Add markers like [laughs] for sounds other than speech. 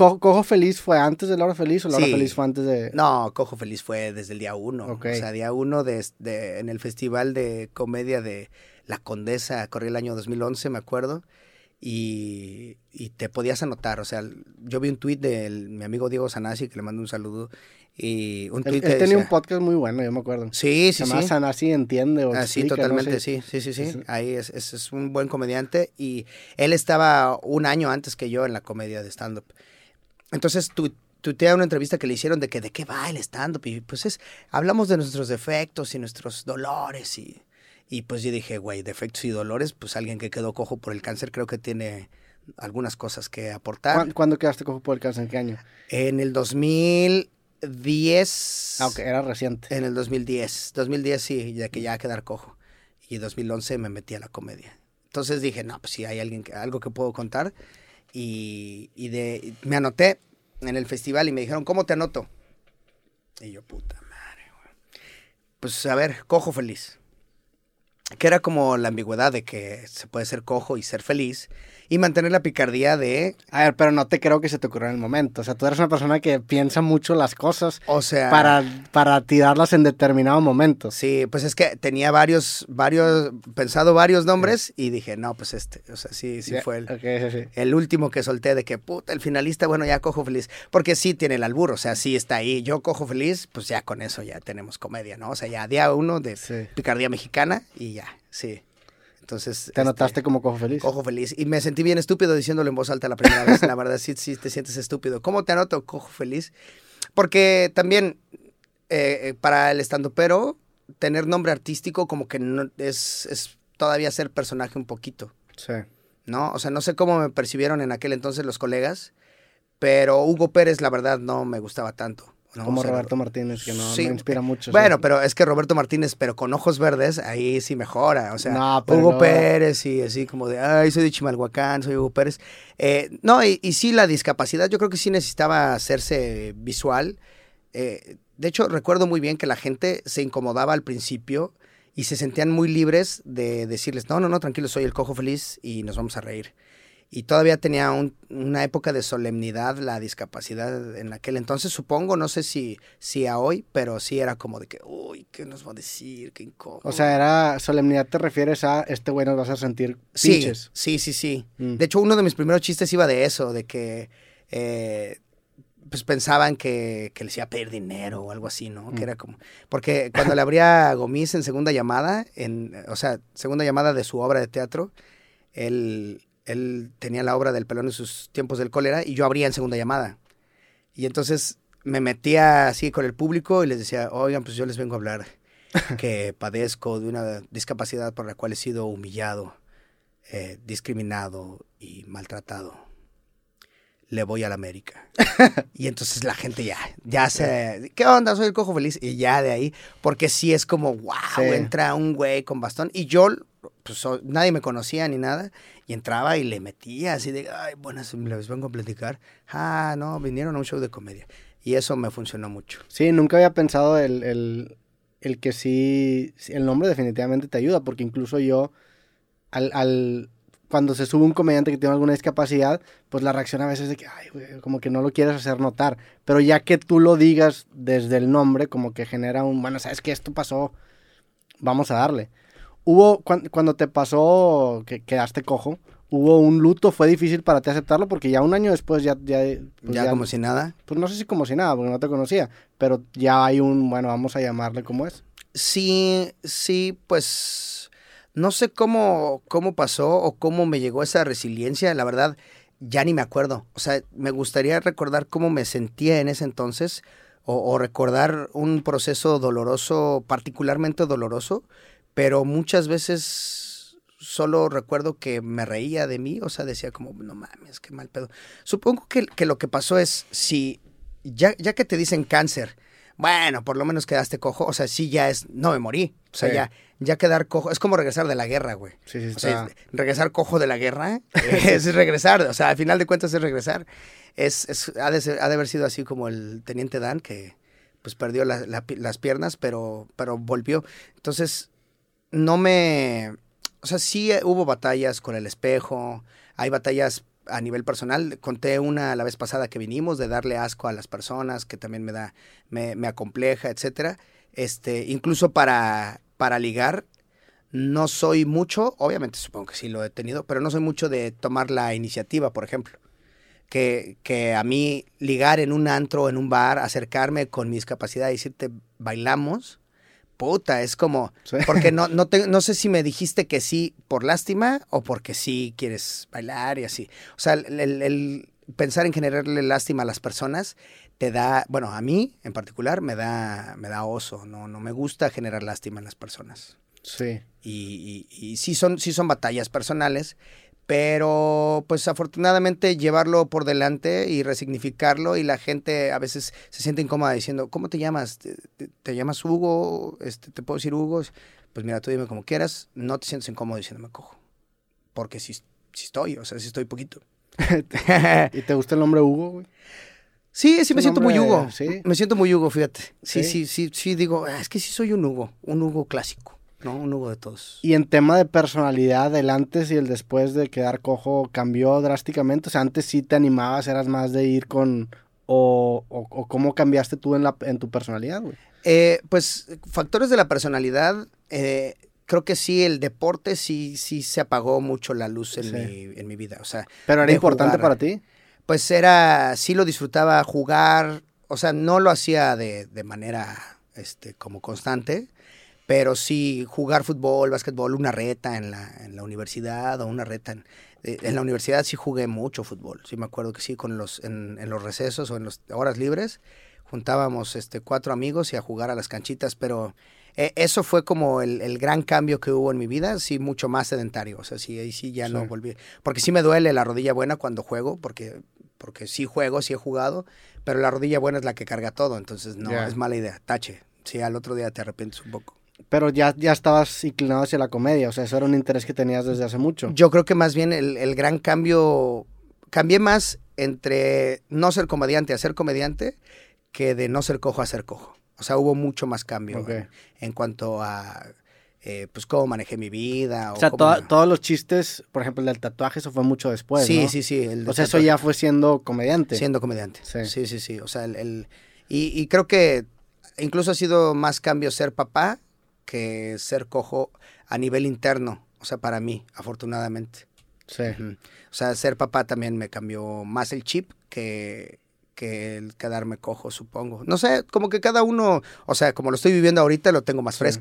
¿Cojo Feliz fue antes de La Hora Feliz o La Hora Feliz fue antes de...? No, Cojo Feliz fue desde el día uno. O sea, día uno de, en el Festival de Comedia de La Condesa, corrí el año 2011, me acuerdo. Y, te podías anotar, o sea, yo vi un tuit de mi amigo Diego Sanasi, que le mando un saludo, y un él, tenía un podcast muy bueno, yo me acuerdo. Sí, sí, Además, sí. así entiende o ah, Sí, totalmente, sí, sí, sí, sí. Ahí es, es, un buen comediante y él estaba un año antes que yo en la comedia de stand-up. Entonces, tú tuitea una entrevista que le hicieron de que de qué va el stand-up y pues es, hablamos de nuestros defectos y nuestros dolores y, y pues yo dije, güey, defectos y dolores, pues alguien que quedó cojo por el cáncer creo que tiene algunas cosas que aportar. ¿Cuándo, quedaste cojo por el cáncer? ¿En qué año? En el 2000 10. Ah, era reciente. En el 2010. 2010 sí, ya que ya quedar cojo. Y 2011 me metí a la comedia. Entonces dije, no, pues sí, hay alguien que, algo que puedo contar. Y, y de, me anoté en el festival y me dijeron, ¿cómo te anoto? Y yo, puta madre, güey. Pues a ver, cojo feliz. Que era como la ambigüedad de que se puede ser cojo y ser feliz y mantener la picardía de... A ver, pero no te creo que se te ocurra en el momento. O sea, tú eres una persona que piensa mucho las cosas. O sea... Para, para tirarlas en determinado momento. Sí, pues es que tenía varios, varios, pensado varios nombres y dije, no, pues este. O sea, sí, sí fue el, el último que solté de que, puta, el finalista, bueno, ya cojo feliz. Porque sí tiene el albur, o sea, sí está ahí. Yo cojo feliz, pues ya con eso ya tenemos comedia, ¿no? O sea, ya día uno de picardía mexicana y ya, sí. Entonces. ¿Te anotaste este, como cojo feliz? Cojo feliz. Y me sentí bien estúpido diciéndolo en voz alta la primera vez. La verdad, sí, sí te sientes estúpido. ¿Cómo te anoto cojo feliz? Porque también eh, eh, para el estando pero tener nombre artístico como que no, es, es todavía ser personaje un poquito. Sí. ¿No? O sea, no sé cómo me percibieron en aquel entonces los colegas, pero Hugo Pérez, la verdad, no me gustaba tanto. Como Roberto Martínez, que no, inspira mucho. Bueno, pero es que Roberto Martínez, pero con ojos verdes, ahí sí mejora. O sea, Hugo Pérez y así como de, ay, soy de Chimalhuacán, soy Hugo Pérez. Eh, no, y, sí, la discapacidad, yo creo que sí necesitaba hacerse visual. Eh, de hecho, recuerdo muy bien que la gente se incomodaba al principio y se sentían muy libres de decirles, no, no, no, tranquilo, soy el cojo feliz y nos vamos a reír y todavía tenía una época de solemnidad la discapacidad en aquel entonces, supongo, no sé si, si a hoy, pero sí era como de que, uy, ¿qué nos va a decir? Qué incómodo. O sea, era solemnidad, te refieres a este güey nos vas a sentir pinches. Sí, sí, sí, mm. De hecho, uno de mis primeros chistes iba de eso, de que eh, pues pensaban que, que les iba a pedir dinero o algo así, ¿no? Que mm. era como. Porque cuando le abría a Gomis en segunda llamada, en, o sea, segunda llamada de su obra de teatro, él él tenía la obra del pelón en sus tiempos del cólera y yo abría en segunda llamada. Y entonces me metía así con el público y les decía, oigan, pues yo les vengo a hablar [laughs] que padezco de una discapacidad por la cual he sido humillado, eh, discriminado y maltratado. Le voy a la América. [laughs] y entonces la gente ya, ya se, ¿qué onda? Soy el cojo feliz. Y ya de ahí, porque sí es como, wow, entra un güey con bastón. Y yo pues nadie me conocía ni nada, y entraba y le metía así de, ay, buenas, les vengo a platicar. Ah, no, vinieron a un show de comedia. Y eso me funcionó mucho. Sí, nunca había pensado el, el, el que sí, el nombre definitivamente te ayuda, porque incluso yo, al, al, cuando se sube un comediante que tiene alguna discapacidad, pues la reacción a veces es de que, ay, como que no lo quieres hacer notar. Pero ya que tú lo digas desde el nombre, como que genera un, bueno, sabes que esto pasó, vamos a darle. Hubo, cuando te pasó que quedaste cojo, hubo un luto, fue difícil para ti aceptarlo porque ya un año después ya... Ya, pues ya, como si nada. Pues no sé si como si nada, porque no te conocía, pero ya hay un, bueno, vamos a llamarle como es. Sí, sí, pues no sé cómo, cómo pasó o cómo me llegó esa resiliencia, la verdad, ya ni me acuerdo. O sea, me gustaría recordar cómo me sentía en ese entonces o recordar un proceso doloroso, particularmente doloroso, pero muchas veces solo recuerdo que me reía de mí, o sea, decía como, no mames, qué mal pedo. Supongo que, que lo que pasó es, si ya, ya que te dicen cáncer, bueno, por lo menos quedaste cojo, o sea, sí ya es, no me morí, o sea, ya, ya quedar cojo, es como regresar de la guerra, güey. Sí, sí, o sea, regresar cojo de la guerra [laughs] es regresar, o sea, al final de cuentas es regresar. Es, es ha, de ha, de haber sido así como el teniente Dan, que pues perdió las piernas, pero, pero volvió. Entonces, no me... O sea, sí hubo batallas con el espejo, hay batallas a nivel personal. Conté una la vez pasada que vinimos de darle asco a las personas, que también me da, me, me acompleja, etcétera. Este, incluso para, para ligar, no soy mucho, obviamente supongo que sí lo he tenido, pero no soy mucho de tomar la iniciativa, por ejemplo. Que, que a mí ligar en un antro, en un bar, acercarme con mis capacidades y decirte, bailamos, puta, es como, Sí. porque no, no, te- no sé si me dijiste que sí por lástima o porque sí quieres bailar y así. O sea, el, el- el pensar en generarle lástima a las personas te da, bueno, a mí en particular me da, me da oso, no, no me gusta generar lástima en las personas. Sí. Y, y- y sí, son, sí son batallas personales, pero pues afortunadamente llevarlo por delante y resignificarlo y la gente a veces se siente incómoda diciendo, ¿cómo te llamas? ¿Te, te- te llamas Hugo? Este, ¿Te puedo decir Hugo? Pues mira, tú dime como quieras, no te sientes incómodo diciéndome cojo, porque sí, sí estoy, o sea, sí estoy poquito. [laughs] ¿Y te gusta el nombre Hugo, güey? Sí, sí me siento muy Hugo. ¿sí? Me siento muy Hugo, fíjate. Sí, Sí. sí, sí, sí, digo, "Ah, es que sí soy un Hugo, un Hugo clásico, ¿no? Un Hugo de todos. Y en tema de personalidad, el antes y el después de quedar cojo cambió drásticamente. O sea, antes sí te animabas, eras más de ir con. O, o, o cómo cambiaste tú en, la, en tu personalidad, güey. Eh, pues factores de la personalidad, eh, creo que sí, el deporte sí, sí se apagó mucho la luz en, Sí. mi, en mi vida. O sea, Pero era importante jugar. para ti. pues era, sí lo disfrutaba jugar, o sea, no lo hacía de, de manera este, como constante, pero sí jugar fútbol, básquetbol, una reta en la, en la universidad o una reta en, eh, en la universidad sí jugué mucho fútbol, sí me acuerdo que sí, con los, en, en los recesos o en las horas libres juntábamos este, cuatro amigos y a jugar a las canchitas, pero eh, eso fue como el, el gran cambio que hubo en mi vida, sí, mucho más sedentario, o sea, sí, ahí sí ya no volví, porque sí me duele la rodilla buena cuando juego, porque, porque sí juego, sí he jugado, pero la rodilla buena es la que carga todo, entonces no, es mala idea, tache, sí, al otro día te arrepientes un poco. Pero ya, ya estabas inclinado hacia la comedia. O sea, eso era un interés que tenías desde hace mucho. Yo creo que más bien el, el gran cambio, cambié más entre no ser comediante a ser comediante que de no ser cojo a ser cojo. O sea, hubo mucho más cambio en, cuanto a eh, pues cómo manejé mi vida. O sea, cómo todos los chistes, por ejemplo, el del tatuaje, eso fue mucho después. sí, ¿no? sí, sí. el O sea, eso ya fue siendo comediante. Siendo comediante. Sí. Sí, sí, sí. O sea, el, el- y, y creo que incluso ha sido más cambio ser papá que ser cojo a nivel interno. O sea, para mí, afortunadamente. Sí. O sea, ser papá también me cambió más el chip que, que el quedarme cojo, supongo. No sé, como que cada uno, o sea, como lo estoy viviendo ahorita, lo tengo más Sí. fresco.